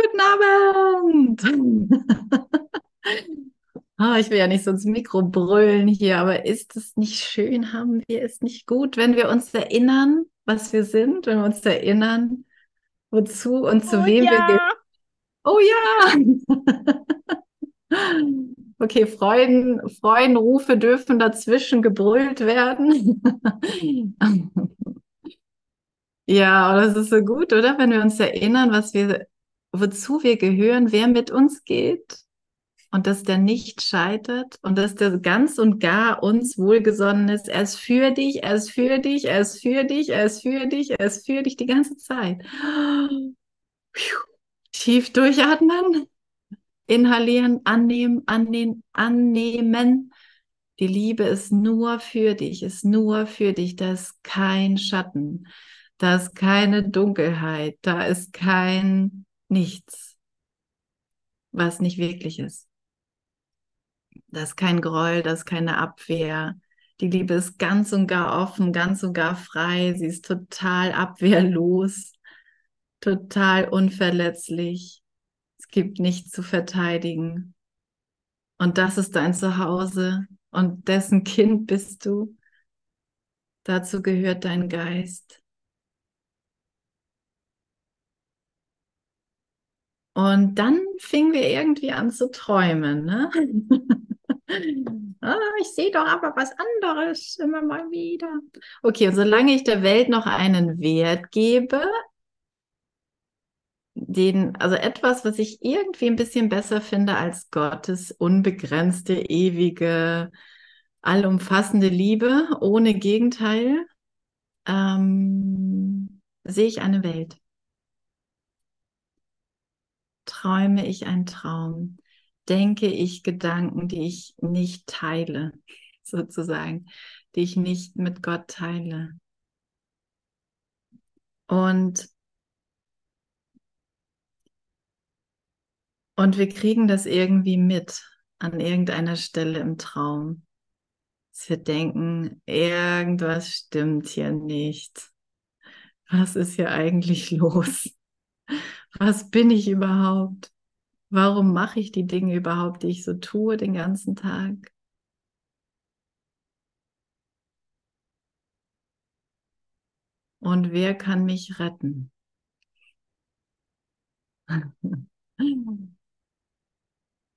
Guten Abend! oh, ich will ja nicht so ins Mikro brüllen hier, aber ist es nicht schön? Haben wir es nicht gut, wenn wir uns erinnern, was wir sind, wenn wir uns erinnern, wozu und zu oh, wem ja. wir gehören? Oh ja! Okay, Freuden, Freudenrufe dürfen dazwischen gebrüllt werden. ja, das ist so gut, oder? Wenn wir uns erinnern, was wir wozu wir gehören, wer mit uns geht und dass der nicht scheitert und dass der ganz und gar uns wohlgesonnen ist. Er ist für dich, er ist für dich, er ist für dich, er ist für dich, er ist für dich die ganze Zeit. Tief durchatmen, inhalieren, annehmen, annehmen, annehmen. Die Liebe ist nur für dich, ist nur für dich. Da ist kein Schatten, da ist keine Dunkelheit, da ist kein nichts, was nicht wirklich ist. Das ist kein Groll, das ist keine Abwehr. Die Liebe ist ganz und gar offen, ganz und gar frei. Sie ist total abwehrlos, total unverletzlich. Es gibt nichts zu verteidigen. Und das ist dein Zuhause und dessen Kind bist du. Dazu gehört dein Geist. Und dann fingen wir irgendwie an zu träumen. Ne? ah, ich sehe doch aber was anderes immer mal wieder. Okay, und solange ich der Welt noch einen Wert gebe, den, also etwas, was ich irgendwie ein bisschen besser finde als Gottes unbegrenzte, ewige, allumfassende Liebe ohne Gegenteil, ähm, sehe ich eine Welt träume ich einen Traum, denke ich Gedanken, die ich nicht teile, sozusagen, die ich nicht mit Gott teile. Und Und wir kriegen das irgendwie mit an irgendeiner Stelle im Traum. Dass wir denken, irgendwas stimmt hier nicht. Was ist hier eigentlich los? Was bin ich überhaupt? Warum mache ich die Dinge überhaupt, die ich so tue den ganzen Tag? Und wer kann mich retten?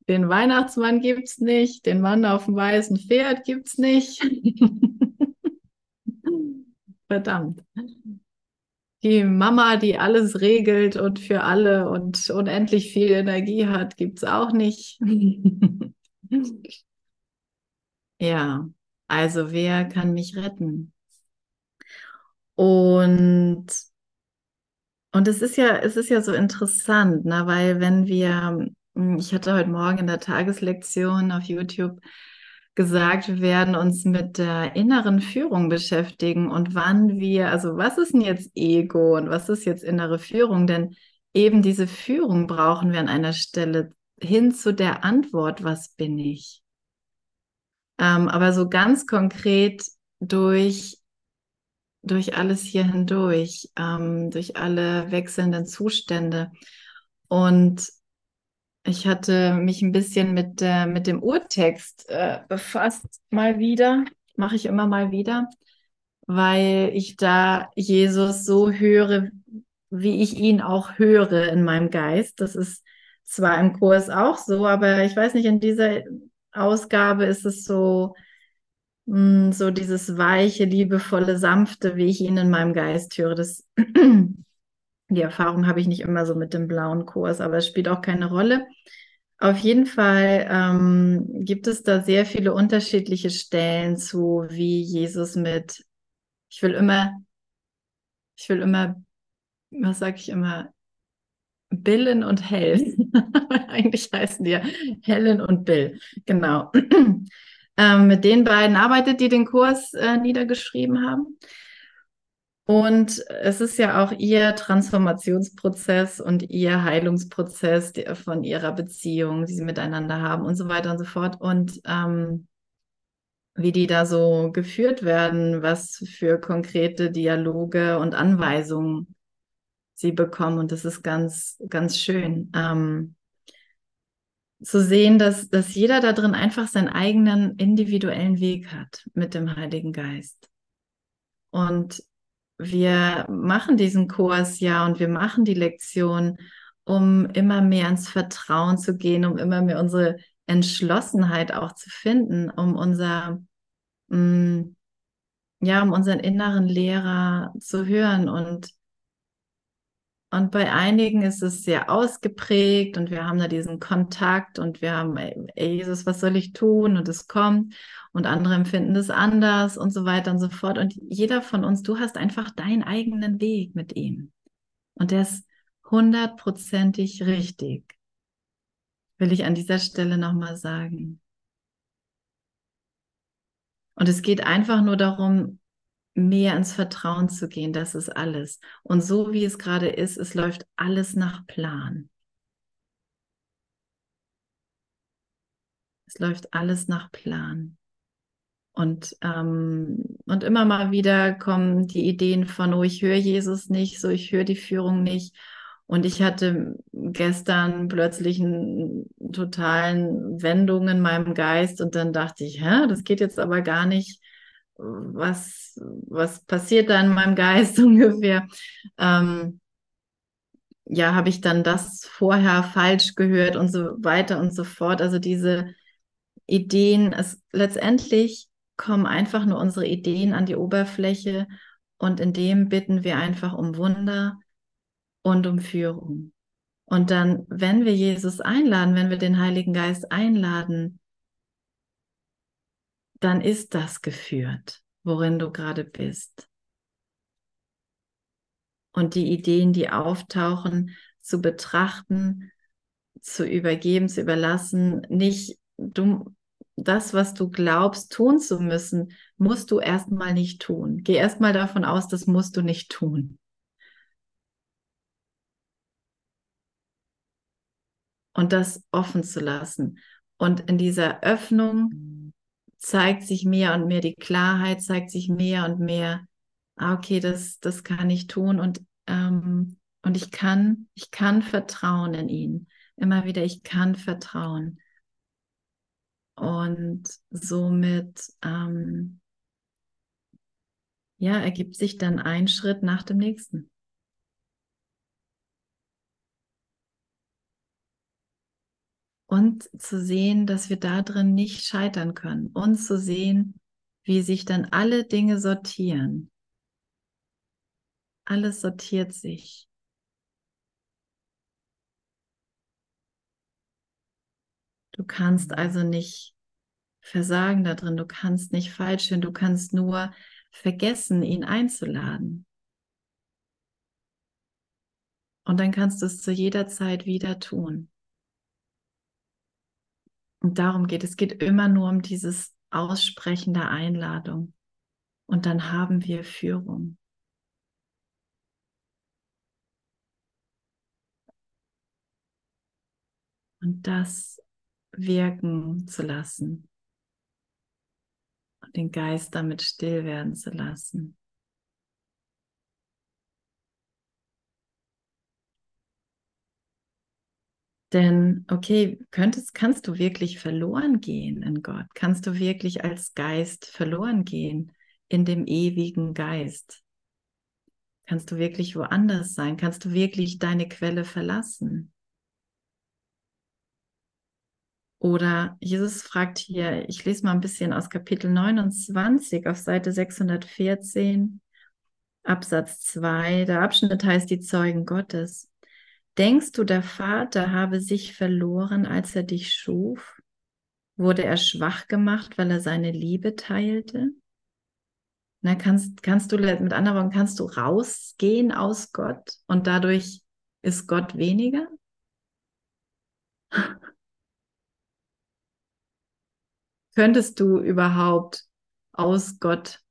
Den Weihnachtsmann gibt's nicht, den Mann auf dem weißen Pferd gibt's nicht. Verdammt die Mama, die alles regelt und für alle und unendlich viel Energie hat, gibt es auch nicht. ja, also wer kann mich retten? Und und es ist ja, es ist ja so interessant, ne? weil wenn wir, ich hatte heute Morgen in der Tageslektion auf YouTube gesagt, wir werden uns mit der inneren Führung beschäftigen und wann wir, also was ist denn jetzt Ego und was ist jetzt innere Führung? Denn eben diese Führung brauchen wir an einer Stelle hin zu der Antwort, was bin ich? Ähm, aber so ganz konkret durch, durch alles hier hindurch, ähm, durch alle wechselnden Zustände. Und ich hatte mich ein bisschen mit, äh, mit dem Urtext äh, befasst, mal wieder. Mache ich immer mal wieder, weil ich da Jesus so höre, wie ich ihn auch höre in meinem Geist. Das ist zwar im Kurs auch so, aber ich weiß nicht, in dieser Ausgabe ist es so, mh, hm, so dieses weiche, liebevolle, sanfte, wie ich ihn in meinem Geist höre. Das Die Erfahrung habe ich nicht immer so mit dem blauen Kurs, aber es spielt auch keine Rolle. Auf jeden Fall ähm, gibt es da sehr viele unterschiedliche Stellen zu, wie Jesus mit, ich will immer, ich will immer, was sage ich immer, Billen und Hell. Eigentlich heißen die ja Helen und Bill. Genau. ähm, mit den beiden arbeitet, die den Kurs äh, niedergeschrieben haben. Und es ist ja auch ihr Transformationsprozess und ihr Heilungsprozess von ihrer Beziehung, die sie miteinander haben und so weiter und so fort. Und ähm, wie die da so geführt werden, was für konkrete Dialoge und Anweisungen sie bekommen und das ist ganz, ganz schön. Ähm, zu sehen, dass, dass jeder da drin einfach seinen eigenen individuellen Weg hat mit dem Heiligen Geist. Und wir machen diesen Kurs ja und wir machen die Lektion, um immer mehr ins Vertrauen zu gehen, um immer mehr unsere Entschlossenheit auch zu finden, um unser, mh, mm, ja, um unseren inneren Lehrer zu hören und und bei einigen ist es sehr ausgeprägt und wir haben da diesen Kontakt und wir haben, ey, Jesus, was soll ich tun? Und es kommt und andere empfinden es anders und so weiter und so fort. Und jeder von uns, du hast einfach deinen eigenen Weg mit ihm. Und der ist hundertprozentig richtig, will ich an dieser Stelle nochmal sagen. Und es geht einfach nur darum, mehr ins Vertrauen zu gehen, das ist alles. Und so wie es gerade ist, es läuft alles nach Plan. Es läuft alles nach Plan. Und, ähm, und immer mal wieder kommen die Ideen von, oh, ich höre Jesus nicht, so ich höre die Führung nicht. Und ich hatte gestern plötzlich einen totalen Wendung in meinem Geist und dann dachte ich, hä, das geht jetzt aber gar nicht was, was passiert da in meinem Geist ungefähr? Ähm, ja, habe ich dann das vorher falsch gehört und so weiter und so fort. Also diese Ideen, es letztendlich kommen einfach nur unsere Ideen an die Oberfläche und in dem bitten wir einfach um Wunder und um Führung. Und dann, wenn wir Jesus einladen, wenn wir den Heiligen Geist einladen, dann ist das geführt, worin du gerade bist. Und die Ideen, die auftauchen, zu betrachten, zu übergeben, zu überlassen, nicht du, das, was du glaubst, tun zu müssen, musst du erstmal nicht tun. Geh erstmal davon aus, das musst du nicht tun. Und das offen zu lassen. Und in dieser Öffnung zeigt sich mehr und mehr die Klarheit, zeigt sich mehr und mehr, ah, okay, das, das kann ich tun und, ähm, und ich kann, ich kann vertrauen in ihn. Immer wieder, ich kann vertrauen. Und somit, ähm, ja, ergibt sich dann ein Schritt nach dem nächsten. Und zu sehen, dass wir da drin nicht scheitern können und zu sehen, wie sich dann alle Dinge sortieren. Alles sortiert sich. Du kannst also nicht versagen da drin, du kannst nicht falsch hören, du kannst nur vergessen, ihn einzuladen. Und dann kannst du es zu jeder Zeit wieder tun. Und darum geht es. Es geht immer nur um dieses Aussprechen der Einladung. Und dann haben wir Führung. Und das wirken zu lassen. Und den Geist damit still werden zu lassen. Denn, okay, könntest, kannst du wirklich verloren gehen in Gott? Kannst du wirklich als Geist verloren gehen in dem ewigen Geist? Kannst du wirklich woanders sein? Kannst du wirklich deine Quelle verlassen? Oder Jesus fragt hier, ich lese mal ein bisschen aus Kapitel 29 auf Seite 614, Absatz 2. Der Abschnitt heißt die Zeugen Gottes. Denkst du, der Vater habe sich verloren, als er dich schuf? Wurde er schwach gemacht, weil er seine Liebe teilte? Na, kannst, kannst du, mit anderen Worten, kannst du rausgehen aus Gott und dadurch ist Gott weniger? Könntest du überhaupt aus Gott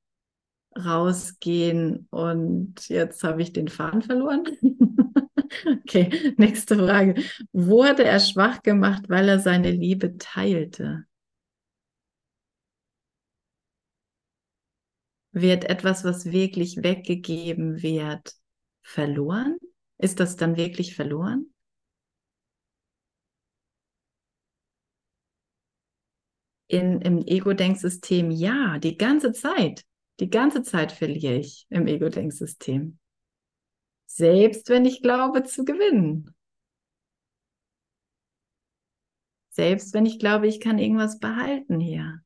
rausgehen und jetzt habe ich den Faden verloren? Okay, nächste Frage. Wurde er schwach gemacht, weil er seine Liebe teilte? Wird etwas, was wirklich weggegeben wird, verloren Ist das dann wirklich verloren? In, Im Ego-Denksystem ja, die ganze Zeit. Die ganze Zeit verliere ich im Ego-Denksystem. Selbst wenn ich glaube zu gewinnen. Selbst wenn ich glaube, ich kann irgendwas behalten hier.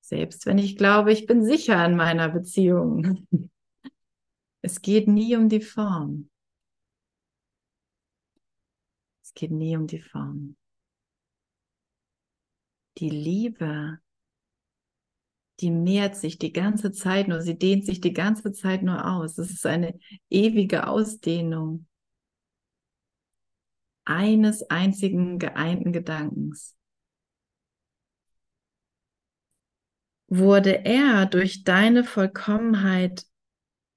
Selbst wenn ich glaube, ich bin sicher in meiner Beziehung. Es geht nie um die Form. Es geht nie um die Form. Die Liebe, die mehrt sich die ganze Zeit nur, sie dehnt sich die ganze Zeit nur aus. Es ist eine ewige Ausdehnung eines einzigen geeinten Gedankens. Wurde er durch deine Vollkommenheit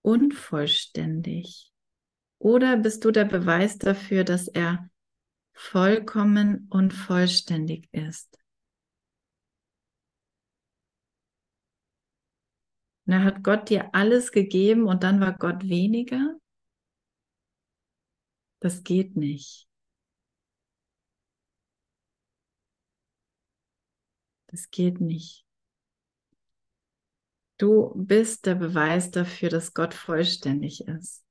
unvollständig? Oder bist du der Beweis dafür, dass er vollkommen und vollständig ist? Na, hat Gott dir alles gegeben und dann war Gott weniger? Das geht nicht. Das geht nicht. Du bist der Beweis dafür, dass Gott vollständig ist.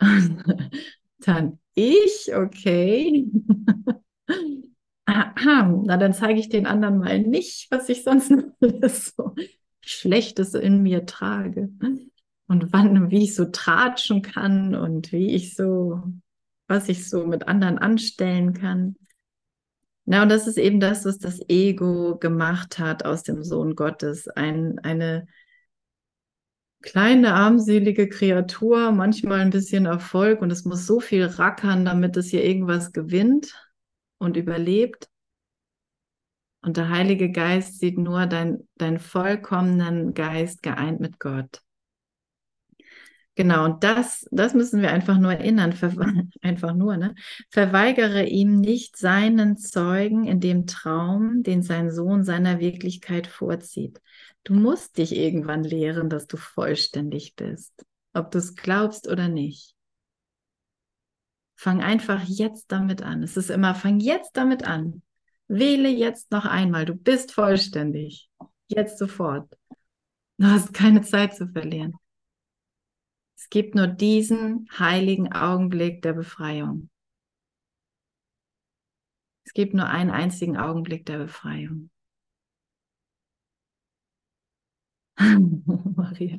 dann ich, okay. Na, dann zeige ich den anderen mal nicht, was ich sonst alles so Schlechtes in mir trage. Und wann, wie ich so tratschen kann und wie ich so, was ich so mit anderen anstellen kann. Na, und das ist eben das, was das Ego gemacht hat aus dem Sohn Gottes. Ein, eine kleine, armselige Kreatur, manchmal ein bisschen Erfolg und es muss so viel rackern, damit es hier irgendwas gewinnt und überlebt. Und der Heilige Geist sieht nur deinen dein vollkommenen Geist geeint mit Gott. Genau, und das, das müssen wir einfach nur erinnern, einfach nur, ne? Verweigere ihm nicht seinen Zeugen in dem Traum, den sein Sohn seiner Wirklichkeit vorzieht. Du musst dich irgendwann lehren, dass du vollständig bist, ob du es glaubst oder nicht. Fang einfach jetzt damit an. Es ist immer, fang jetzt damit an. Wähle jetzt noch einmal. Du bist vollständig. Jetzt sofort. Du hast keine Zeit zu verlieren. Es gibt nur diesen heiligen Augenblick der Befreiung. Es gibt nur einen einzigen Augenblick der Befreiung. Maria.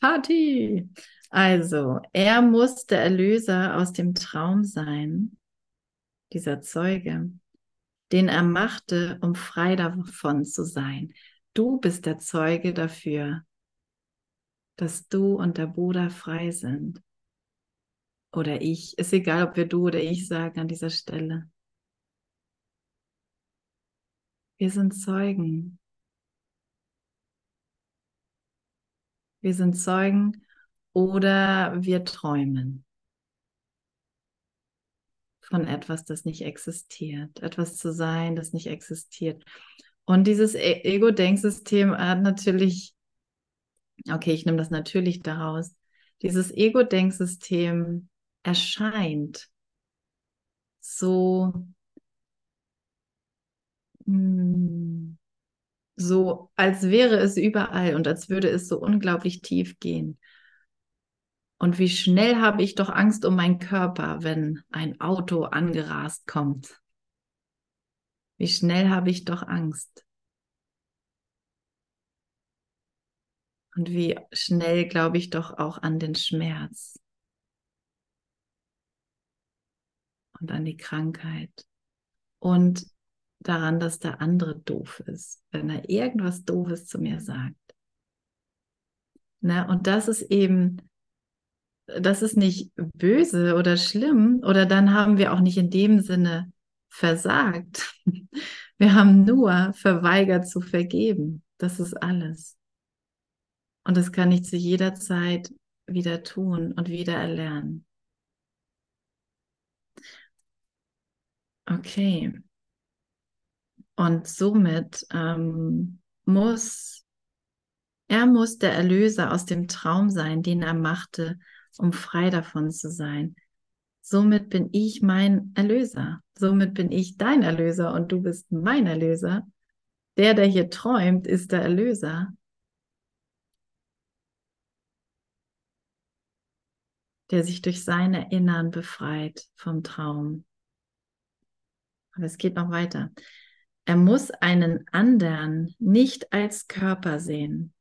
Party! Also, er muss der Erlöser aus dem Traum sein, dieser Zeuge, den er machte, um frei davon zu sein. Du bist der Zeuge dafür, dass du und der Bruder frei sind. Oder ich. Ist egal, ob wir du oder ich sagen an dieser Stelle. Wir sind Zeugen. Wir sind Zeugen oder wir träumen von etwas, das nicht existiert, etwas zu sein, das nicht existiert. Und dieses e-, Ego-Denksystem hat natürlich okay, ich nehme das natürlich daraus, dieses Ego-Denksystem erscheint so, hm, so, als wäre es überall und als würde es so unglaublich tief gehen. Und wie schnell habe ich doch Angst um meinen Körper, wenn ein Auto angerast kommt. Wie schnell habe ich doch Angst. Und wie schnell glaube ich doch auch an den Schmerz und an die Krankheit und daran, dass der andere doof ist, wenn er irgendwas Doofes zu mir sagt. Na, und das ist eben, das ist nicht böse oder schlimm oder dann haben wir auch nicht in dem Sinne versagt. Wir haben nur verweigert zu vergeben. Das ist alles. Und das kann ich zu jeder Zeit wieder tun und wieder erlernen. Okay. Und somit ähm, muss, er muss der Erlöser aus dem Traum sein, den er machte, um frei davon zu sein. Somit bin ich mein Erlöser. Somit bin ich dein Erlöser und du bist mein Erlöser. Der, der hier träumt, ist der Erlöser. Der sich durch sein Erinnern befreit vom Traum. Aber es geht noch weiter. Er muss einen anderen nicht als Körper sehen,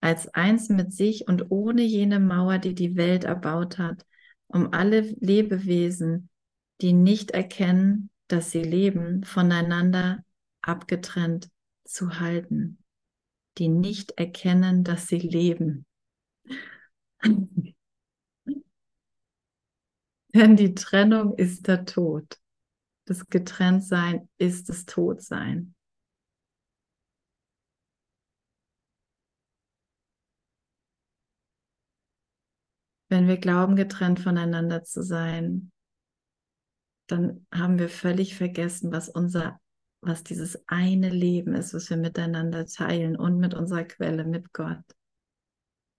als eins mit sich und ohne jene Mauer, die die Welt erbaut hat, um alle Lebewesen, die nicht erkennen, dass sie leben, voneinander abgetrennt zu halten, die nicht erkennen, dass sie leben. Denn die Trennung ist der Tod. Das Getrenntsein ist das Todsein. Wenn wir glauben, getrennt voneinander zu sein, dann haben wir völlig vergessen, was unser, was dieses eine Leben ist, was wir miteinander teilen und mit unserer Quelle, mit Gott.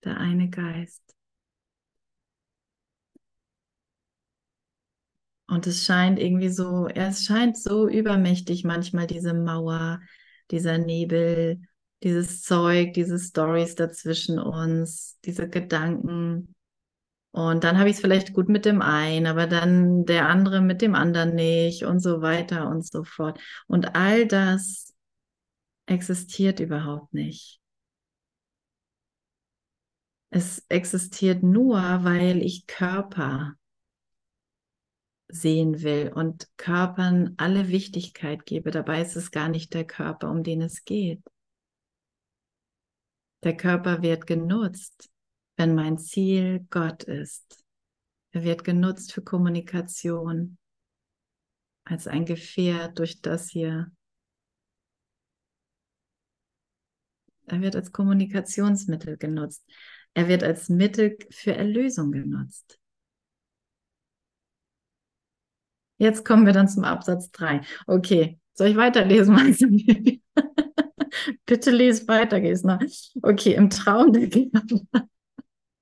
Der eine Geist. Und es scheint irgendwie so, es scheint so übermächtig manchmal diese Mauer, dieser Nebel, dieses Zeug, diese Stories dazwischen uns, diese Gedanken. Und dann habe ich es vielleicht gut mit dem einen, aber dann der andere mit dem anderen nicht und so weiter und so fort. Und all das existiert überhaupt nicht. Es existiert nur, weil ich Körper sehen will und Körpern alle Wichtigkeit gebe. Dabei ist es gar nicht der Körper, um den es geht. Der Körper wird genutzt, wenn mein Ziel Gott ist. Er wird genutzt für Kommunikation, als ein Gefährt durch das hier. Er wird als Kommunikationsmittel genutzt. Er wird als Mittel für Erlösung genutzt. Jetzt kommen wir dann zum Absatz 3. Okay, soll ich weiterlesen? Bitte lese weiter, Gesner. Okay, im Traum der Kinder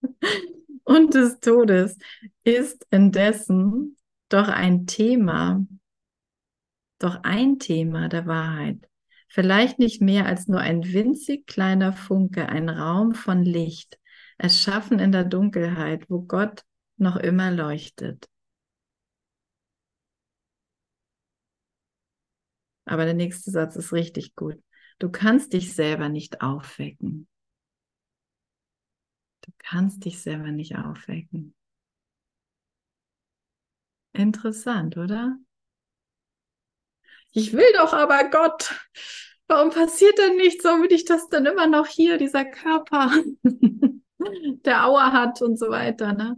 und des Todes ist indessen doch ein Thema, doch ein Thema der Wahrheit. Vielleicht nicht mehr als nur ein winzig kleiner Funke, ein Raum von Licht, erschaffen in der Dunkelheit, wo Gott noch immer leuchtet. Aber der nächste Satz ist richtig gut. Du kannst dich selber nicht aufwecken. Du kannst dich selber nicht aufwecken. Interessant, oder? Ich will doch aber Gott. Warum passiert denn nichts? Warum will ich das denn immer noch hier, dieser Körper, der Aua hat und so weiter, ne?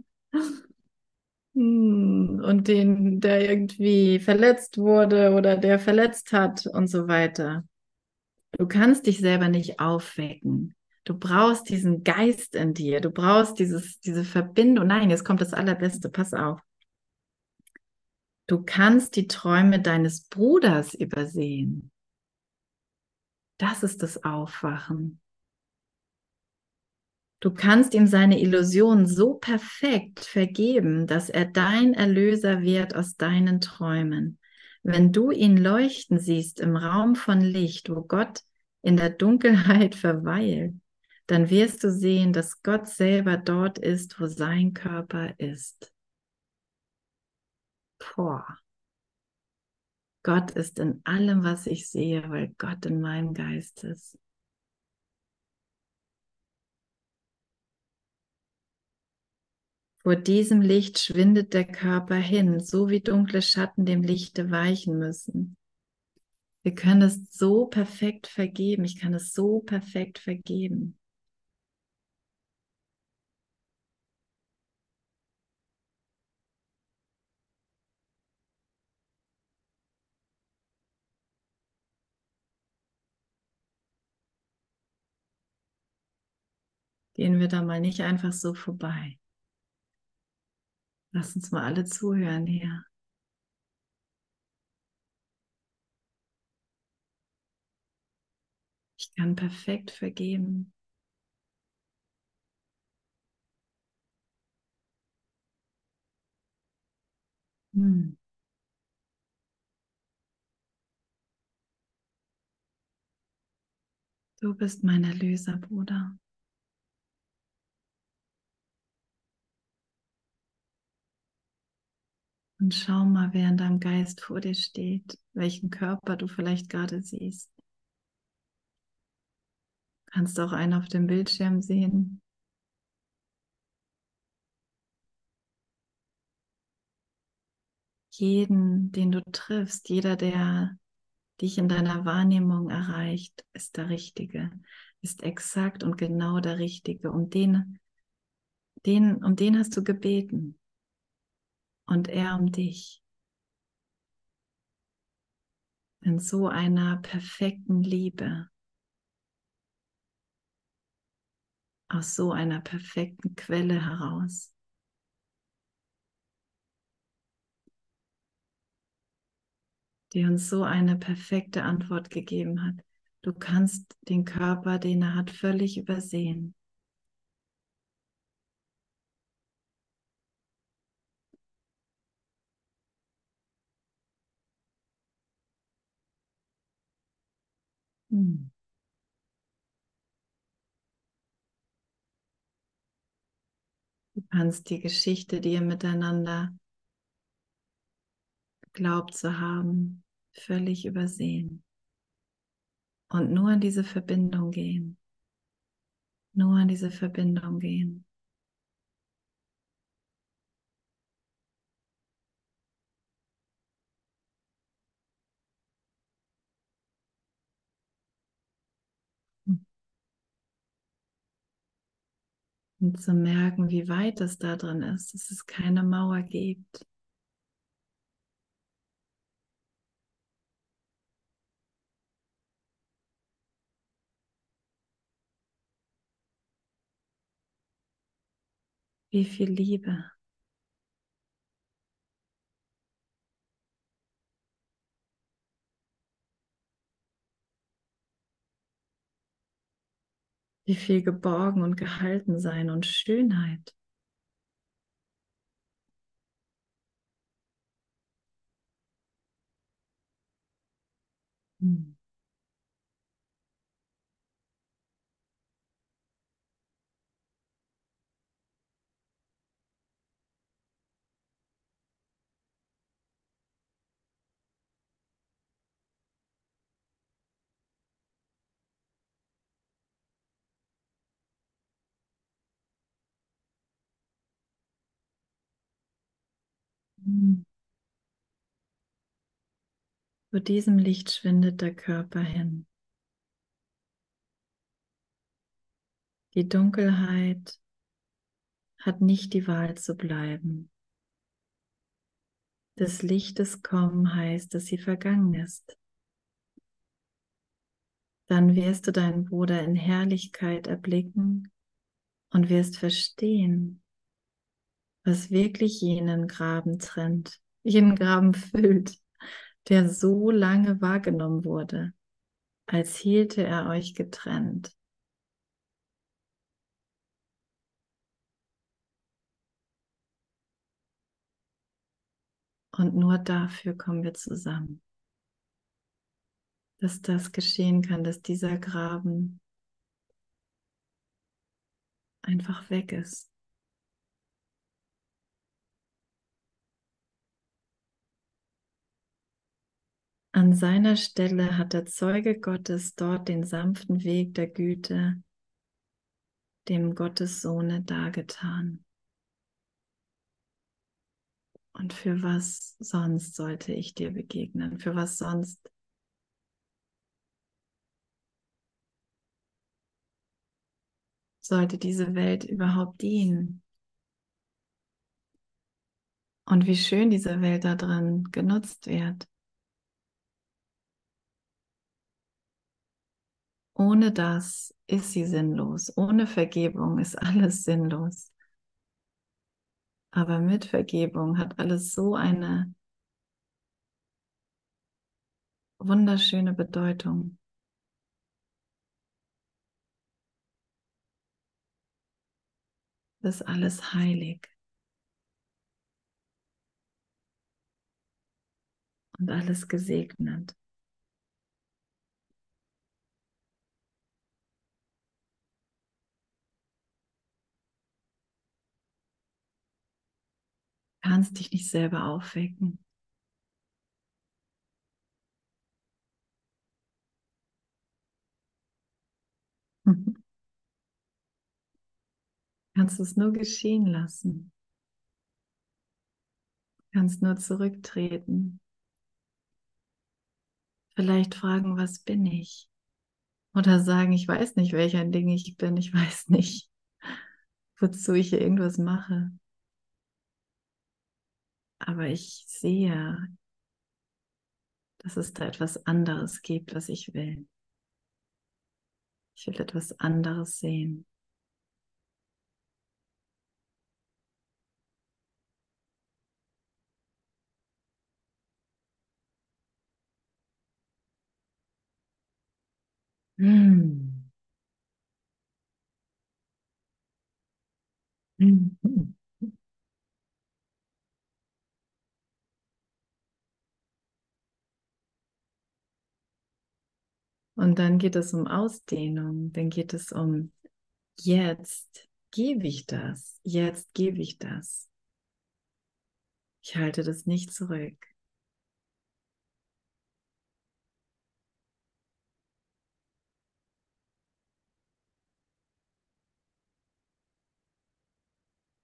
Hm, und den, der irgendwie verletzt wurde oder der verletzt hat und so weiter. Du kannst dich selber nicht aufwecken. Du brauchst diesen Geist in dir. Du brauchst dieses, diese Verbindung. Nein, jetzt kommt das Allerbeste. Pass auf. Du kannst die Träume deines Bruders übersehen. Das ist das Aufwachen. Du kannst ihm seine Illusion so perfekt vergeben, dass er dein Erlöser wird aus deinen Träumen. Wenn du ihn leuchten siehst im Raum von Licht, wo Gott in der Dunkelheit verweilt, dann wirst du sehen, dass Gott selber dort ist, wo sein Körper ist. Boah. Gott ist in allem, was ich sehe, weil Gott in meinem Geist ist. Vor diesem Licht schwindet der Körper hin, so wie dunkle Schatten dem Lichte weichen müssen. Wir können es so perfekt vergeben. Ich kann es so perfekt vergeben. gehen wir da mal nicht einfach so vorbei. Lass uns mal alle zuhören hier. Ich kann perfekt vergeben. Hm. Du bist mein Erlöser, Bruder. Und schau mal, wer in deinem Geist vor dir steht, welchen Körper du vielleicht gerade siehst. Kannst auch einen auf dem Bildschirm sehen. Jeden, den du triffst, jeder, der dich in deiner Wahrnehmung erreicht, ist der Richtige, ist exakt und genau der Richtige. Um den, den, um den hast du gebeten. Und er um dich. In so einer perfekten Liebe. Aus so einer perfekten Quelle heraus. die uns so eine perfekte Antwort gegeben hat. Du kannst den Körper, den er hat, völlig übersehen. Du kannst die Geschichte, die ihr miteinander glaubt zu haben, völlig übersehen. Und nur in diese Verbindung gehen. Nur in diese Verbindung gehen. Und zu merken, wie weit es da drin ist, dass es keine Mauer gibt. Wie viel Liebe. Wie viel geborgen und gehalten sein und Schönheit. Hm. Zu diesem Licht schwindet der Körper hin. Die Dunkelheit hat nicht die Wahl zu bleiben. Des Lichtes kommen heißt, dass sie vergangen ist. Dann wirst du deinen Bruder in Herrlichkeit erblicken und wirst verstehen, was wirklich jenen Graben trennt, jenen Graben füllt, der so lange wahrgenommen wurde, als hielte er euch getrennt. Und nur dafür kommen wir zusammen. Dass das geschehen kann, dass dieser Graben einfach weg ist. An seiner Stelle hat der Zeuge Gottes dort den sanften Weg der Güte dem Gottes Sohne dargetan. Und für was sonst sollte ich dir begegnen? Für was sonst? Sollte diese Welt überhaupt dienen? Und wie schön diese Welt da drin genutzt wird. Ohne das ist sie sinnlos. Ohne Vergebung ist alles sinnlos. Aber mit Vergebung hat alles so eine wunderschöne Bedeutung. Das ist alles heilig. und alles gesegnet. Kannst dich nicht selber aufwecken. Kannst es nur geschehen lassen. Kannst nur zurücktreten. Vielleicht fragen, was bin ich? Oder sagen, ich weiß nicht, welcher Ding ich bin. Ich weiß nicht, wozu ich hier irgendwas mache. Aber ich sehe, dass es da etwas anderes gibt, was ich will. Ich will etwas anderes sehen. Hm. Und dann geht es um Ausdehnung, dann geht es um jetzt gebe ich das, jetzt gebe ich das. Ich halte das nicht zurück.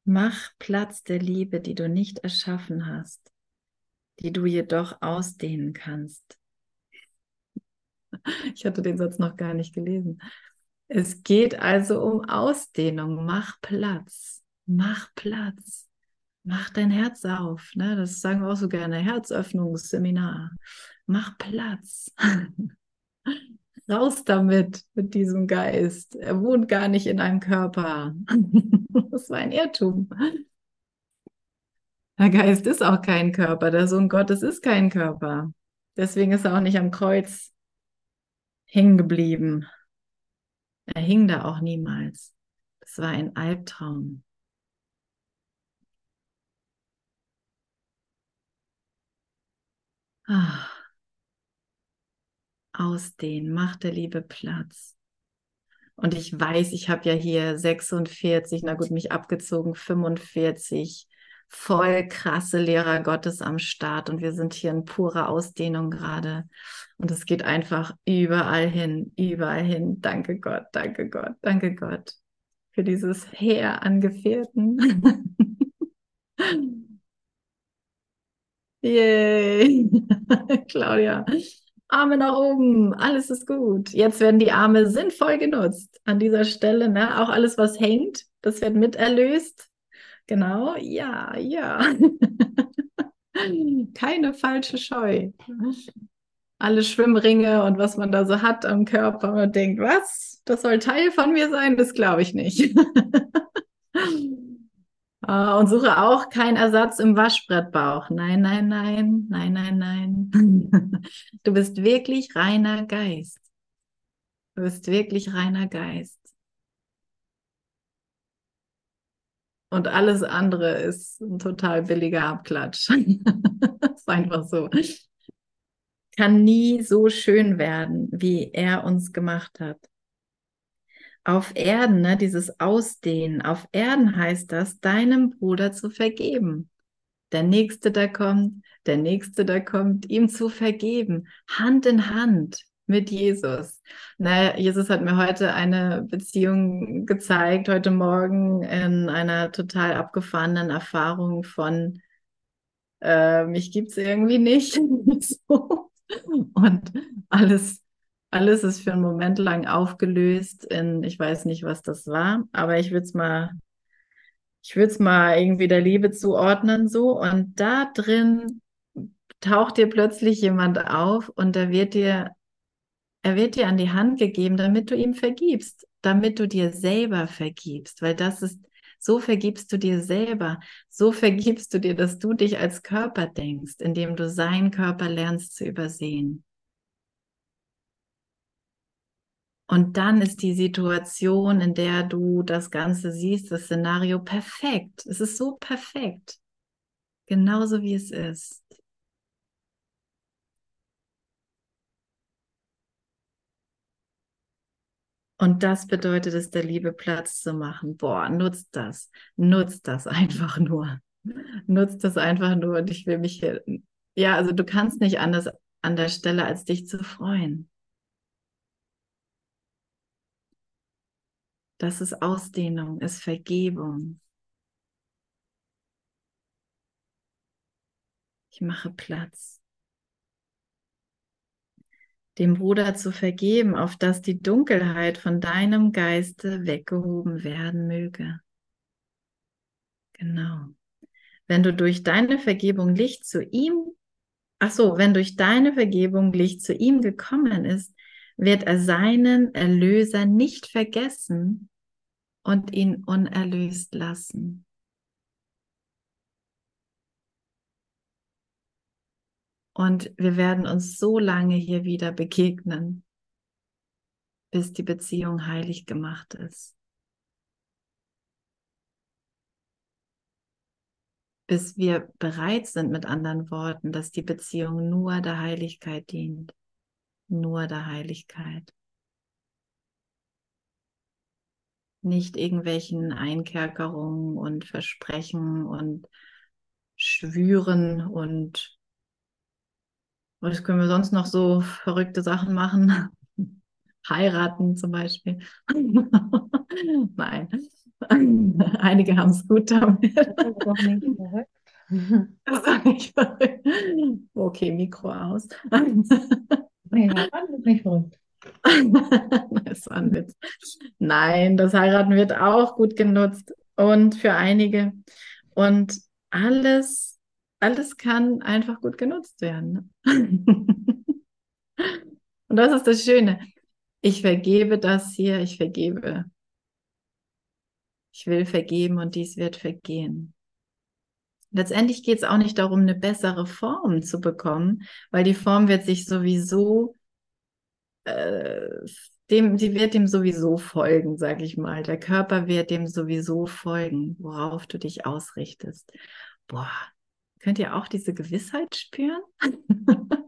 Mach Platz der Liebe, die du nicht erschaffen hast, die du jedoch ausdehnen kannst. Ich hatte den Satz noch gar nicht gelesen. Es geht also um Ausdehnung. Mach Platz. Mach Platz. Mach dein Herz auf. Ne? Das sagen wir auch so gerne. Herzöffnungsseminar. Mach Platz. Raus damit, mit diesem Geist. Er wohnt gar nicht in einem Körper. das war ein Irrtum. Der Geist ist auch kein Körper. Der Sohn Gottes ist kein Körper. Deswegen ist er auch nicht am Kreuz hängen geblieben. Er hing da auch niemals. Das war ein Albtraum. Ah. Ausdehnen, mach der Liebe Platz. Und ich weiß, ich habe ja hier 46, na gut, mich abgezogen, 45 voll krasse Lehrer Gottes am Start und wir sind hier in purer Ausdehnung gerade. Und es geht einfach überall hin, überall hin. Danke Gott, danke Gott, danke Gott für dieses Heer an Gefährten. Yay! Claudia, Arme nach oben, alles ist gut. Jetzt werden die Arme sinnvoll genutzt an dieser Stelle. Ne? Auch alles, was hängt, das wird miterlöst. Genau, ja, ja. Keine falsche Scheu. Alle Schwimmringe und was man da so hat am Körper und denkt, was? Das soll Teil von mir sein? Das glaube ich nicht. Ah, und suche auch keinen Ersatz im Waschbrettbauch. Nein, nein, nein, nein, nein, nein. Du bist wirklich reiner Geist. Du bist wirklich reiner Geist. Und alles andere ist ein total billiger Abklatsch. ist einfach so. Kann nie so schön werden, wie er uns gemacht hat. Auf Erden, ne, dieses Ausdehnen, auf Erden heißt das, deinem Bruder zu vergeben. Der Nächste, der kommt, der Nächste, der kommt, ihm zu vergeben. Hand in Hand mit Jesus. Na, Jesus hat mir heute eine Beziehung gezeigt, heute Morgen in einer total abgefahrenen Erfahrung von, äh, mich gibt's irgendwie nicht. Und alles, alles ist für einen Moment lang aufgelöst in, ich weiß nicht, was das war, aber ich würde es mal, ich würde es mal irgendwie der Liebe zuordnen so. Und da drin taucht dir plötzlich jemand auf und da wird dir er wird dir an die Hand gegeben, damit du ihm vergibst, damit du dir selber vergibst, weil das ist, so vergibst du dir selber, so vergibst du dir, dass du dich als Körper denkst, indem du seinen Körper lernst zu übersehen. Und dann ist die Situation, in der du das Ganze siehst, das Szenario perfekt. Es ist so perfekt. Genauso wie es ist. Und das bedeutet es, der Liebe Platz zu machen. Boah, nutzt das. Nutzt das einfach nur. Nutzt das einfach nur. Und ich will mich hier, ja, also du kannst nicht anders an der Stelle, als dich zu freuen. Das ist Ausdehnung, ist Vergebung. Ich mache Platz. Dem Bruder zu vergeben, auf dass die Dunkelheit von deinem Geiste weggehoben werden möge. Genau. Wenn du durch deine Vergebung Licht zu ihm, ach so, wenn durch deine Vergebung Licht zu ihm gekommen ist, wird er seinen Erlöser nicht vergessen und ihn unerlöst lassen. Und wir werden uns so lange hier wieder begegnen, bis die Beziehung heilig gemacht ist. Bis wir bereit sind, mit anderen Worten, dass die Beziehung nur der Heiligkeit dient. Nur der Heiligkeit. Nicht irgendwelchen Einkerkerungen und Versprechen und Schwüren und was können wir sonst noch so verrückte Sachen machen? Heiraten zum Beispiel. Nein. Einige haben es gut damit. Das ist doch nicht verrückt. Das ist doch nicht verrückt. Okay, Mikro aus. Nee, heiraten ist nicht verrückt. das war ein Witz. Nein, das Heiraten wird auch gut genutzt und für einige. Und alles alles kann einfach gut genutzt werden. und das ist das Schöne. Ich vergebe das hier, ich vergebe. Ich will vergeben und dies wird vergehen. Letztendlich geht es auch nicht darum, eine bessere Form zu bekommen, weil die Form wird sich sowieso, äh, dem, sie wird dem sowieso folgen, sage ich mal. Der Körper wird dem sowieso folgen, worauf du dich ausrichtest. Boah, Könnt ihr auch diese Gewissheit spüren?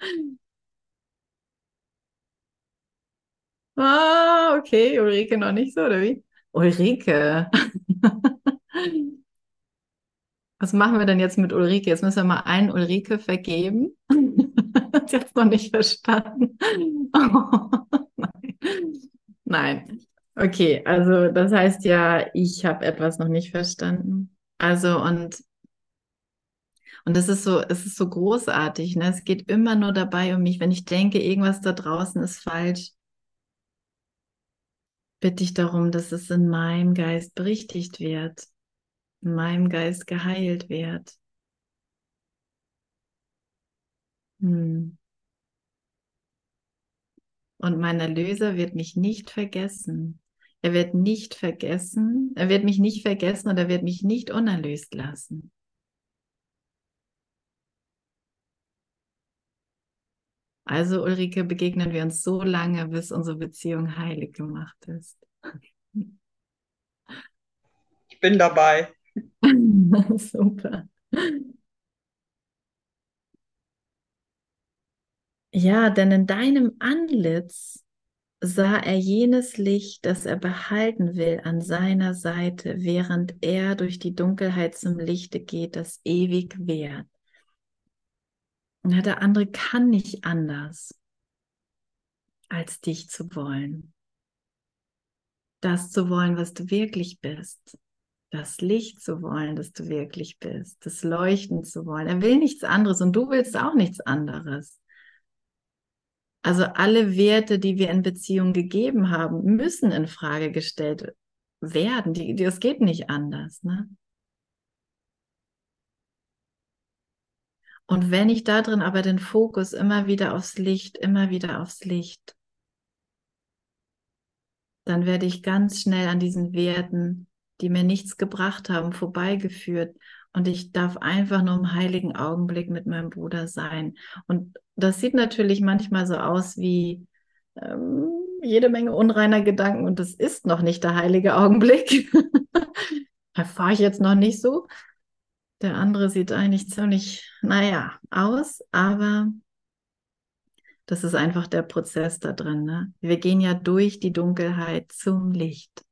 ah, okay, Ulrike noch nicht so, oder wie? Ulrike. Was machen wir denn jetzt mit Ulrike? Jetzt müssen wir mal einen Ulrike vergeben. Hat jetzt noch nicht verstanden. Oh, nein. nein. Okay, also das heißt ja, ich habe etwas noch nicht verstanden. Also und und das ist so, es ist so großartig. Ne? Es geht immer nur dabei um mich. Wenn ich denke, irgendwas da draußen ist falsch, bitte ich darum, dass es in meinem Geist berichtigt wird, in meinem Geist geheilt wird. Hm. Und mein Erlöser wird mich nicht vergessen. Er wird nicht vergessen, er wird mich nicht vergessen und er wird mich nicht unerlöst lassen. Also Ulrike, begegnen wir uns so lange, bis unsere Beziehung heilig gemacht ist. Ich bin dabei. Super. Ja, denn in deinem Antlitz sah er jenes Licht, das er behalten will an seiner Seite, während er durch die Dunkelheit zum Lichte geht, das ewig währt. Ja, der andere kann nicht anders, als dich zu wollen. Das zu wollen, was du wirklich bist. Das Licht zu wollen, das du wirklich bist. Das Leuchten zu wollen. Er will nichts anderes und du willst auch nichts anderes. Also alle Werte, die wir in Beziehung gegeben haben, müssen in Frage gestellt werden. Die, die, das geht nicht anders. Ne? Und wenn ich da drin aber den Fokus immer wieder aufs Licht, immer wieder aufs Licht, dann werde ich ganz schnell an diesen Werten, die mir nichts gebracht haben, vorbeigeführt. Und ich darf einfach nur im heiligen Augenblick mit meinem Bruder sein. Und das sieht natürlich manchmal so aus wie ähm, jede Menge unreiner Gedanken. Und das ist noch nicht der heilige Augenblick. Erfahre ich jetzt noch nicht so. Der andere sieht eigentlich ziemlich, naja, aus, aber Das ist einfach der Prozess da drin. Ne? Wir gehen ja durch die Dunkelheit zum Licht.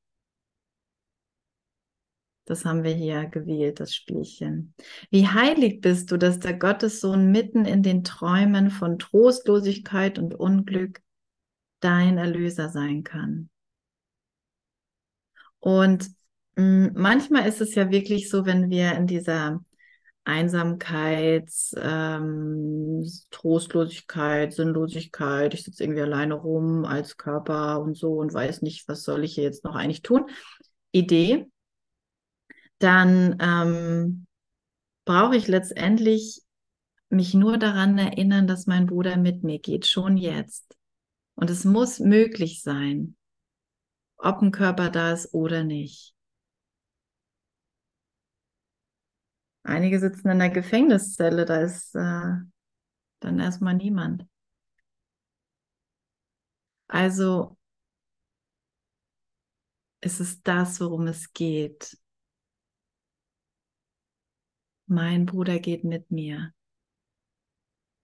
Das haben wir hier gewählt, das Spielchen. Wie heilig bist du, dass der Gottessohn mitten in den Träumen von Trostlosigkeit und Unglück dein Erlöser sein kann. Und manchmal ist es ja wirklich so, wenn wir in dieser Einsamkeit, ähm, Trostlosigkeit, Sinnlosigkeit, ich sitze irgendwie alleine rum als Körper und so und weiß nicht, was soll ich hier jetzt noch eigentlich tun. Idee, dann ähm, brauche ich letztendlich mich nur daran erinnern, dass mein Bruder mit mir geht, schon jetzt. Und es muss möglich sein, ob ein Körper da ist oder nicht. Einige sitzen in der Gefängniszelle, da ist äh, dann erstmal niemand. Also ist es das, worum es geht. Mein Bruder geht mit mir.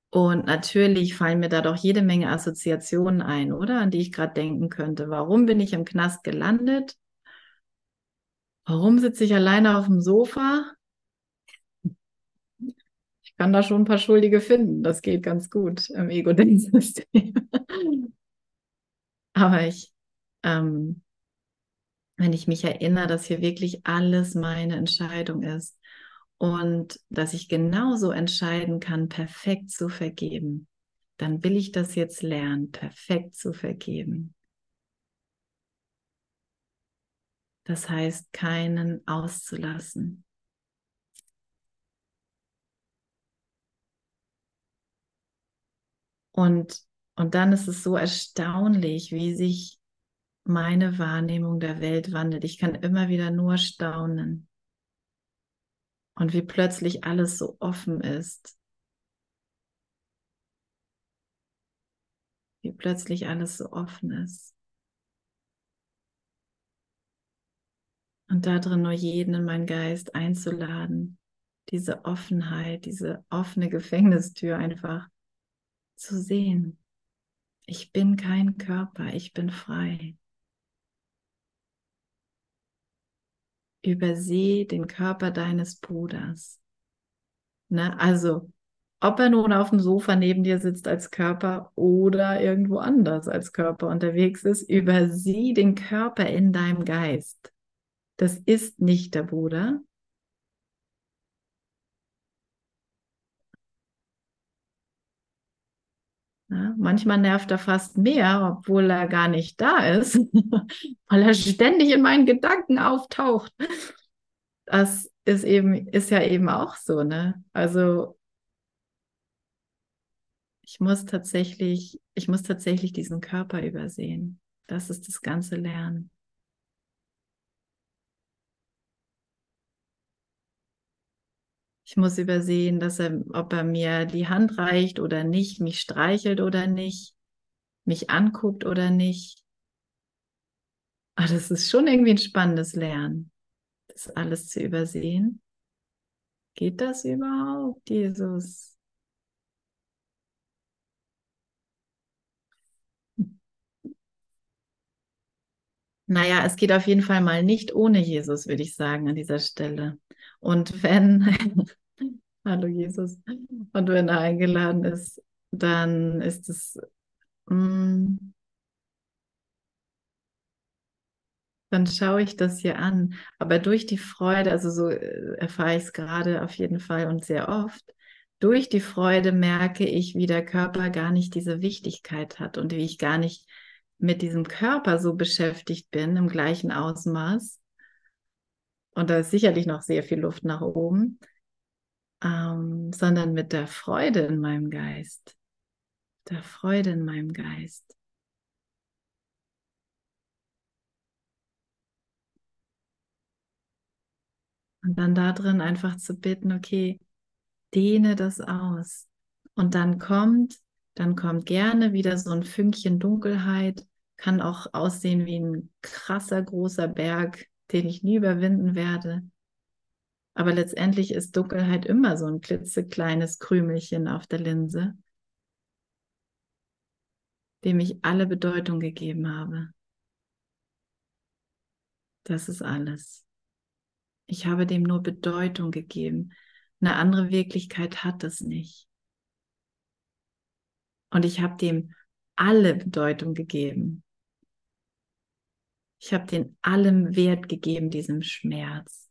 Und natürlich fallen mir da doch jede Menge Assoziationen ein, oder? An die ich gerade denken könnte. Warum bin ich im Knast gelandet? Warum sitze ich alleine auf dem Sofa? Kann da schon ein paar Schuldige finden. Das geht ganz gut im Ego-Denksystem. Aber ich, ähm, wenn ich mich erinnere, dass hier wirklich alles meine Entscheidung ist und dass ich genauso entscheiden kann, perfekt zu vergeben, dann will ich das jetzt lernen, perfekt zu vergeben. Das heißt, keinen auszulassen. Und, und dann ist es so erstaunlich, wie sich meine Wahrnehmung der Welt wandelt. Ich kann immer wieder nur staunen und wie plötzlich alles so offen ist. Wie plötzlich alles so offen ist. Und da drin nur jeden in meinen Geist einzuladen, diese Offenheit, diese offene Gefängnistür einfach zu sehen. Ich bin kein Körper, ich bin frei. übersehe den Körper deines Bruders. Ne? Also, ob er nun auf dem Sofa neben dir sitzt als Körper oder irgendwo anders als Körper unterwegs ist, übersieh den Körper in deinem Geist. Das ist nicht der Bruder. Ja, manchmal nervt er fast mehr, obwohl er gar nicht da ist, weil er ständig in meinen Gedanken auftaucht. Das ist eben, ist ja eben auch so, ne? Also ich muss tatsächlich, ich muss tatsächlich diesen Körper übersehen. Das ist das ganze Lernen. Ich muss übersehen, dass er, ob er mir die Hand reicht oder nicht, mich streichelt oder nicht, mich anguckt oder nicht. Aber ah, das ist schon irgendwie ein spannendes Lernen, das alles zu übersehen. Geht das überhaupt, Jesus? Naja, es geht auf jeden Fall mal nicht ohne Jesus, würde ich sagen, an dieser Stelle. Und wenn, hallo Jesus, und wenn er eingeladen ist, dann ist es, mh, mm, dann schaue ich das hier an. Aber durch die Freude, also so äh, erfahre ich es gerade auf jeden Fall und sehr oft, durch die Freude merke ich, wie der Körper gar nicht diese Wichtigkeit hat und wie ich gar nicht mit diesem Körper so beschäftigt bin im gleichen Ausmaß, und da ist sicherlich noch sehr viel Luft nach oben, ähm, sondern mit der Freude in meinem Geist. Der Freude in meinem Geist. Und dann da drin einfach zu bitten, okay, dehne das aus. Und dann kommt, dann kommt gerne wieder so ein Fünkchen Dunkelheit, kann auch aussehen wie ein krasser großer Berg, den ich nie überwinden werde. Aber letztendlich ist Dunkelheit immer so ein klitzekleines Krümelchen auf der Linse. dem ich alle Bedeutung gegeben habe. Das ist alles. Ich habe dem nur Bedeutung gegeben. Eine andere Wirklichkeit hat es nicht. Und ich habe dem alle Bedeutung gegeben. Ich habe den allem Wert gegeben, diesem Schmerz.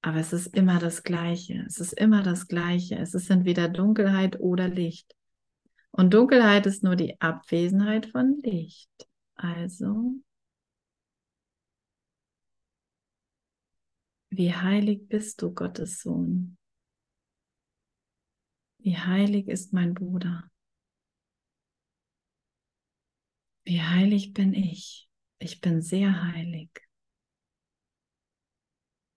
Aber es ist immer das Gleiche. Es ist immer das Gleiche. Es ist entweder Dunkelheit oder Licht. Und Dunkelheit ist nur die Abwesenheit von Licht. Also, wie heilig bist du, Gottes Sohn? Wie heilig ist mein Bruder? Wie heilig bin ich? Ich bin sehr heilig.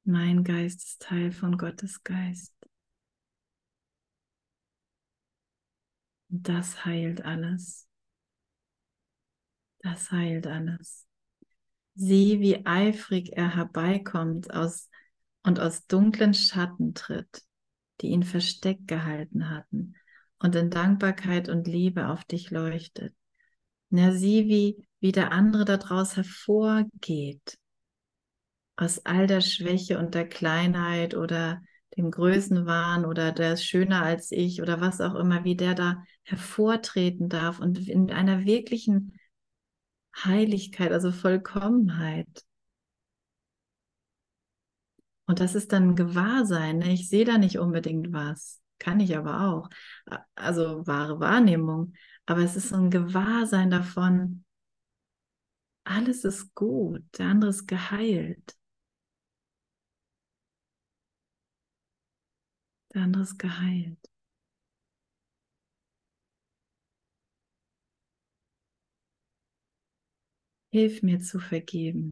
Mein Geist ist Teil von Gottes Geist. Das heilt alles. Das heilt alles. Sieh, wie eifrig er herbeikommt aus, und aus dunklen Schatten tritt, die ihn versteckt gehalten hatten, und in Dankbarkeit und Liebe auf dich leuchtet. Na, sieh, wie, wie der andere daraus hervorgeht, aus all der Schwäche und der Kleinheit oder dem Größenwahn oder der ist schöner als ich oder was auch immer, wie der da hervortreten darf und in einer wirklichen Heiligkeit, also Vollkommenheit. Und das ist dann Gewahrsein. Ne? Ich sehe da nicht unbedingt was, kann ich aber auch. Also wahre Wahrnehmung. Aber es ist so ein Gewahrsein davon, alles ist gut, der andere ist geheilt. Der andere ist geheilt. Hilf mir zu vergeben.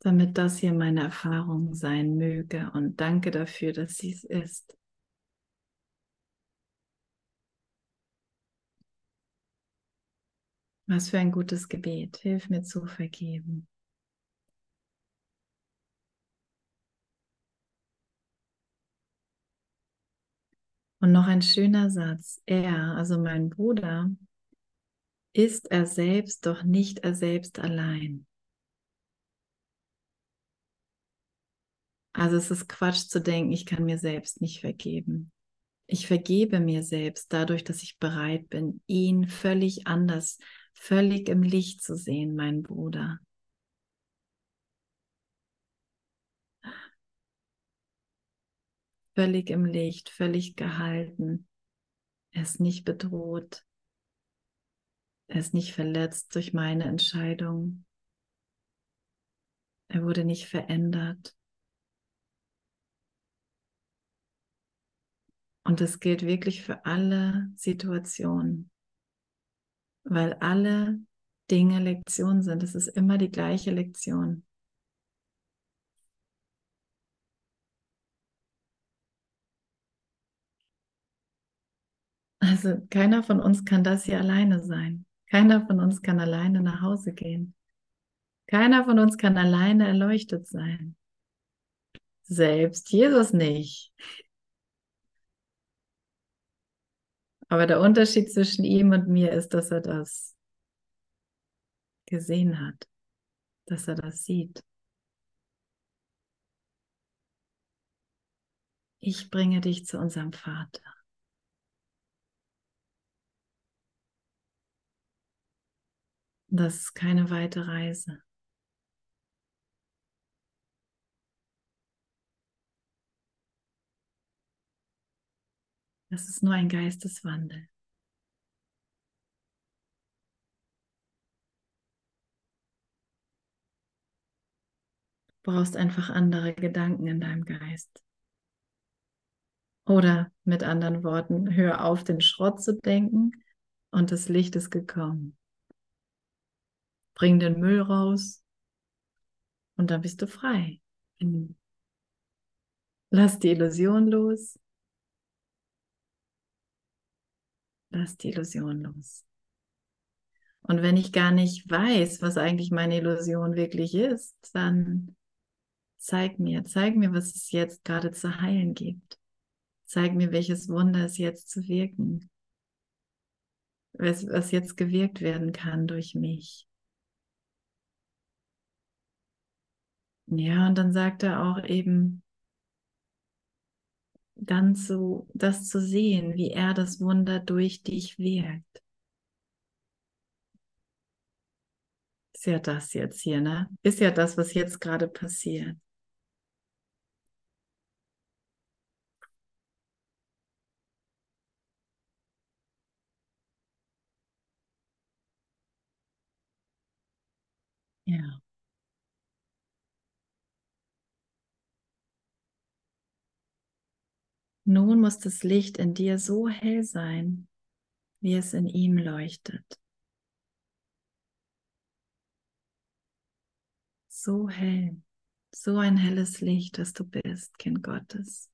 Damit das hier meine Erfahrung sein möge und danke dafür, dass sie es ist. Was für ein gutes Gebet. Hilf mir zu vergeben. Und noch ein schöner Satz. Er, also mein Bruder, ist er selbst, doch nicht er selbst allein. Also es ist Quatsch zu denken, ich kann mir selbst nicht vergeben. Ich vergebe mir selbst dadurch, dass ich bereit bin, ihn völlig anders, völlig im Licht zu sehen, mein Bruder. Völlig im Licht, völlig gehalten. Er ist nicht bedroht. Er ist nicht verletzt durch meine Entscheidung. Er wurde nicht verändert. Und das gilt wirklich für alle Situationen, weil alle Dinge Lektionen sind. Es ist immer die gleiche Lektion. Also keiner von uns kann das hier alleine sein. Keiner von uns kann alleine nach Hause gehen. Keiner von uns kann alleine erleuchtet sein. Selbst Jesus nicht. Aber der Unterschied zwischen ihm und mir ist, dass er das gesehen hat, dass er das sieht. Ich bringe dich zu unserem Vater. Das ist keine weite Reise. Das ist nur ein Geisteswandel. Du brauchst einfach andere Gedanken in deinem Geist. Oder mit anderen Worten, hör auf, den Schrott zu denken und das Licht ist gekommen. Bring den Müll raus und dann bist du frei. Lass die Illusion los Lass die Illusion los. Und wenn ich gar nicht weiß, was eigentlich meine Illusion wirklich ist, dann zeig mir, zeig mir, was es jetzt gerade zu heilen gibt. Zeig mir, welches Wunder es jetzt zu wirken, was, was jetzt gewirkt werden kann durch mich. Ja, und dann sagt er auch eben, dann zu, das zu sehen, wie er das Wunder durch dich wirkt. Ist ja das jetzt hier, ne? Ist ja das, was jetzt gerade passiert. Ja. Nun muss das Licht in dir so hell sein, wie es in ihm leuchtet. So hell, so ein helles Licht, das du bist, Kind Gottes.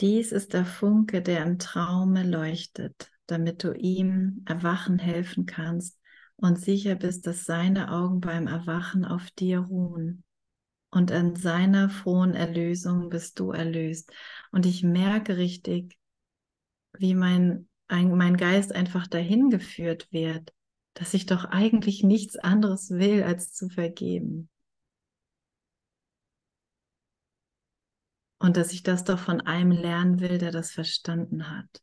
Dies ist der Funke, der im Traume leuchtet, damit du ihm erwachen helfen kannst und sicher bist, dass seine Augen beim Erwachen auf dir ruhen und an seiner frohen Erlösung bist du erlöst. Und ich merke richtig, wie mein, ein, mein Geist einfach dahin geführt wird, dass ich doch eigentlich nichts anderes will, als zu vergeben. Und dass ich das doch von einem lernen will, der das verstanden hat.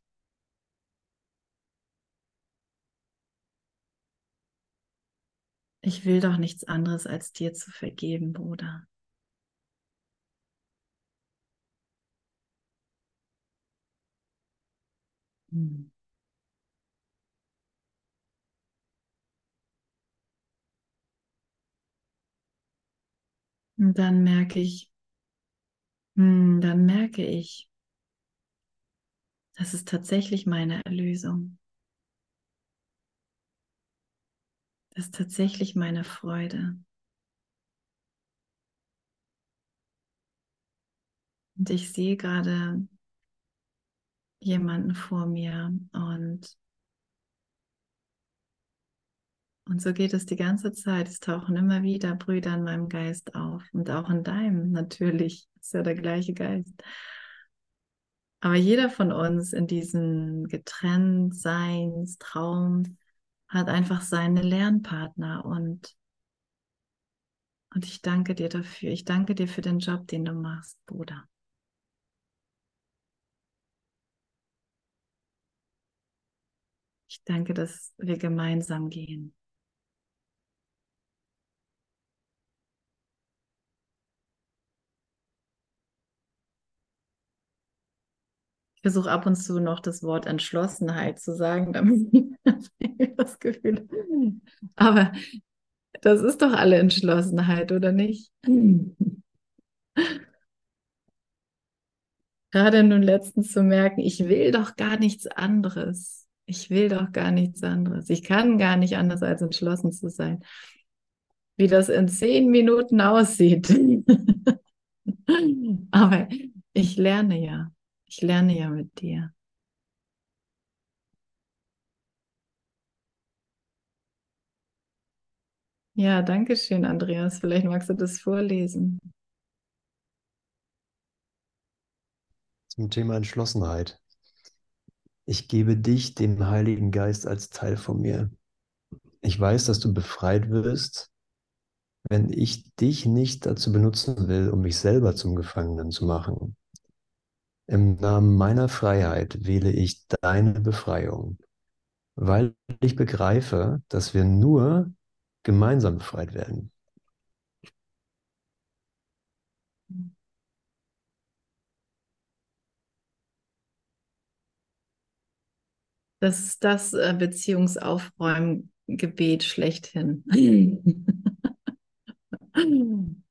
Ich will doch nichts anderes, als dir zu vergeben, Bruder. Hm. Und dann merke ich, hm, dann merke ich, das ist tatsächlich meine Erlösung. Das ist tatsächlich meine Freude. Und ich sehe gerade jemanden vor mir und und so geht es die ganze Zeit. Es tauchen immer wieder Brüder in meinem Geist auf und auch in deinem natürlich. Ist ja der gleiche Geist. Aber jeder von uns in diesem Getrenntseins-Traum hat einfach seine Lernpartner und und ich danke dir dafür. Ich danke dir für den Job, den du machst, Bruder. Danke, dass wir gemeinsam gehen. Ich versuche ab und zu noch das Wort Entschlossenheit zu sagen, damit ich das Gefühl habe. Aber das ist doch alle Entschlossenheit, oder nicht? Gerade nun letztens zu merken, ich will doch gar nichts anderes. Ich will doch gar nichts anderes. Ich kann gar nicht anders als entschlossen zu sein. Wie das in zehn Minuten aussieht. Aber ich lerne ja. Ich lerne ja mit dir. Ja, danke schön, Andreas. Vielleicht magst du das vorlesen. Zum Thema Entschlossenheit. Ich gebe dich, dem Heiligen Geist, als Teil von mir. Ich weiß, dass du befreit wirst, wenn ich dich nicht dazu benutzen will, um mich selber zum Gefangenen zu machen. Im Namen meiner Freiheit wähle ich deine Befreiung, weil ich begreife, dass wir nur gemeinsam befreit werden. Das ist das äh, Beziehungsaufräumgebet schlechthin.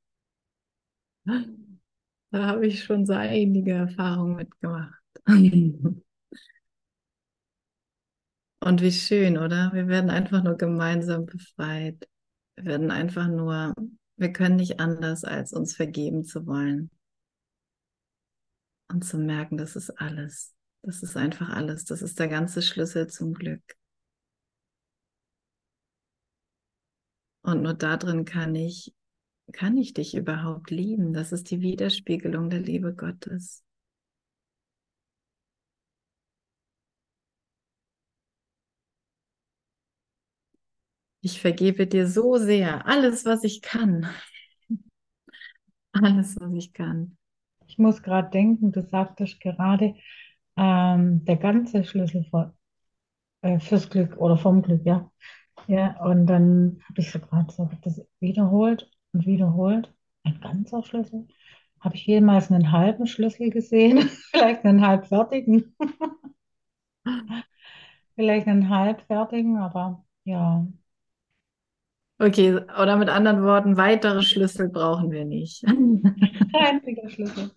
da habe ich schon so einige Erfahrungen mitgemacht. Und wie schön, oder? Wir werden einfach nur gemeinsam befreit. Wir werden einfach nur, wir können nicht anders, als uns vergeben zu wollen. Und zu merken, das ist alles. Das ist einfach alles. Das ist der ganze Schlüssel zum Glück. Und nur darin kann ich kann ich dich überhaupt lieben? Das ist die Widerspiegelung der Liebe Gottes. Ich vergebe dir so sehr alles, was ich kann. Alles, was ich kann. Ich muss gerade denken, du sagtest gerade, ähm, der ganze Schlüssel für, äh, fürs Glück oder vom Glück, ja. Ja, und dann habe ich so gerade so das wiederholt und wiederholt. Ein ganzer Schlüssel. Habe ich jemals einen halben Schlüssel gesehen? Vielleicht einen halbfertigen? Vielleicht einen halbfertigen, aber ja. Okay, oder mit anderen Worten, weitere Schlüssel brauchen wir nicht. Einziger Schlüssel.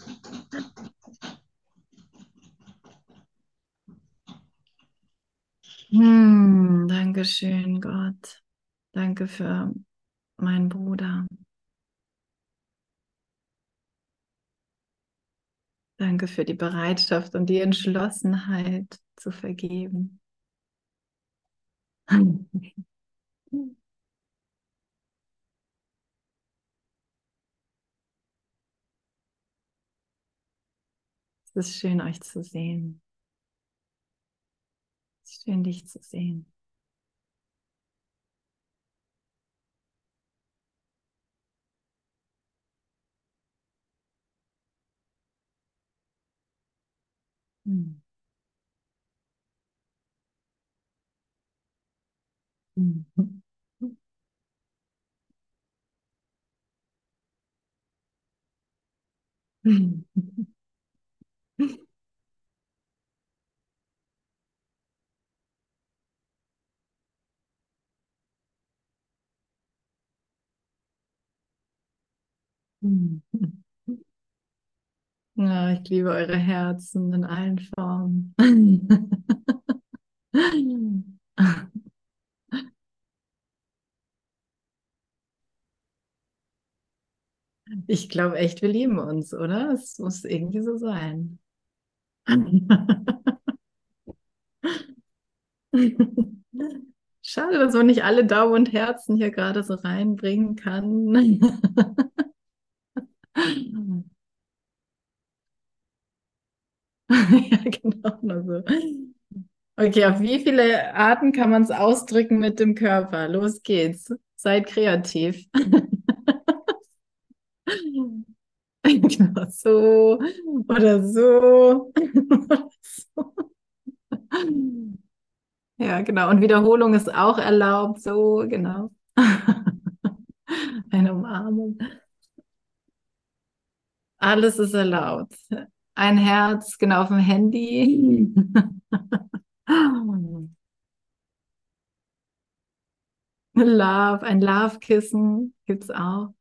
Hm, Dankeschön, Gott. Danke für meinen Bruder. Danke für die Bereitschaft und die Entschlossenheit zu vergeben. Es ist schön, euch zu sehen. Schön, dich zu sehen. Hm. Hm. Ja, ich liebe eure Herzen in allen Formen. Ich glaube echt, wir lieben uns, oder? Es muss irgendwie so sein. Schade, dass man nicht alle Daumen und Herzen hier gerade so reinbringen kann. ja, genau. Also. Okay, auf wie viele Arten kann man es ausdrücken mit dem Körper? Los geht's. Seid kreativ. genau so. oder so. Ja, genau. Und Wiederholung ist auch erlaubt. So, genau. Eine Umarmung. Alles ist erlaubt. Ein Herz, genau auf dem Handy. Love, ein Love-Kissen gibt es auch.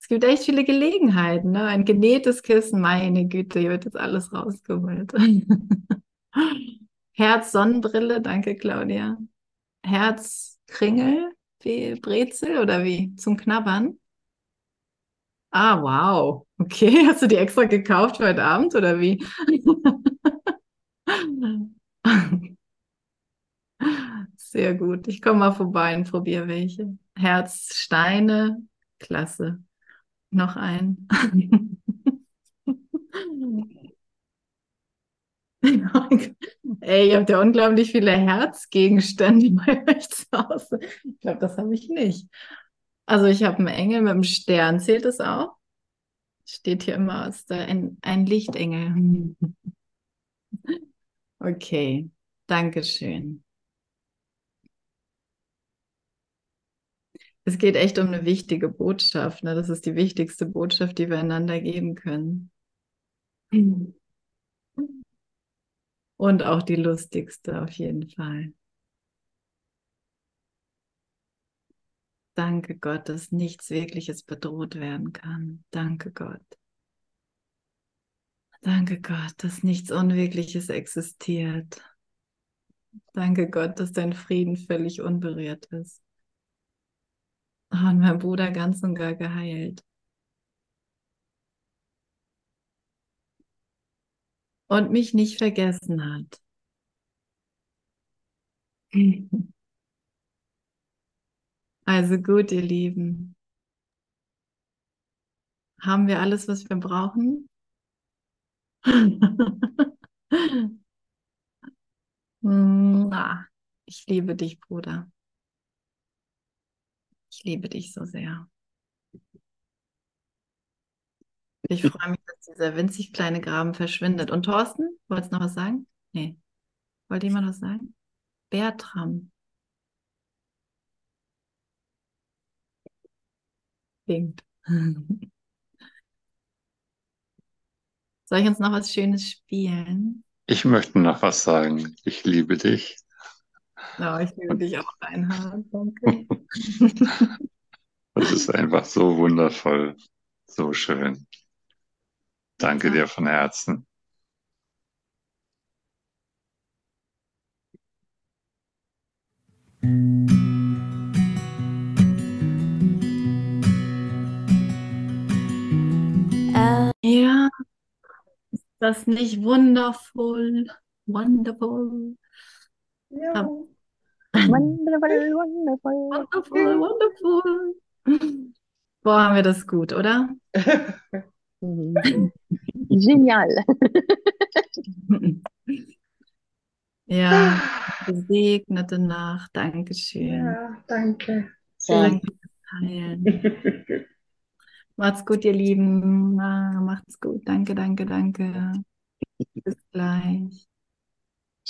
Es gibt echt viele Gelegenheiten, ne? Ein genähtes Kissen, meine Güte, hier wird jetzt alles rausgeholt. Herz Sonnenbrille, danke Claudia. Herz Kringel, wie Brezel oder wie? Zum Knabbern? Ah, wow. Okay, hast du die extra gekauft heute Abend oder wie? Sehr gut. Ich komme mal vorbei und probiere welche. Herzsteine, klasse. Noch ein. Ey, ihr habt ja unglaublich viele Herzgegenstände bei euch zu Hause. Ich glaube, das habe ich nicht. Also ich habe einen Engel mit einem Stern. Zählt das auch? Steht hier immer der, ein, ein Lichtengel. Okay, danke schön. Es geht echt um eine wichtige Botschaft. Ne? Das ist die wichtigste Botschaft, die wir einander geben können. Und auch die lustigste auf jeden Fall. Danke Gott, dass nichts Wirkliches bedroht werden kann. Danke Gott. Danke Gott, dass nichts Unwirkliches existiert. Danke Gott, dass dein Frieden völlig unberührt ist. Oh, und mein Bruder ganz und gar geheilt. Und mich nicht vergessen hat. Also gut, ihr Lieben. Haben wir alles, was wir brauchen? Ich liebe dich, Bruder. Ich liebe dich so sehr. Ich freue mich, dass dieser winzig kleine Graben verschwindet. Und Thorsten, wolltest du noch was sagen? Nee. Wollte jemand was sagen? Bertram. Klingt. Soll ich uns noch was Schönes spielen? Ich möchte noch was sagen. Ich liebe dich. Ja, ich liebe dich auch, Reinhard. Danke. Das ist einfach so wundervoll, so schön. Danke dir von Herzen. Das nicht wundervoll? Wonderful. Ja. Wonderful, wonderful. Wonderful, wonderful. Boah, haben wir das gut, oder? Genial. Ja, gesegnete Nacht. Dankeschön. Ja, danke. Danke fürs Teilen. Macht's gut, ihr Lieben. Ah, Macht's gut. Danke, danke, danke. Bis gleich.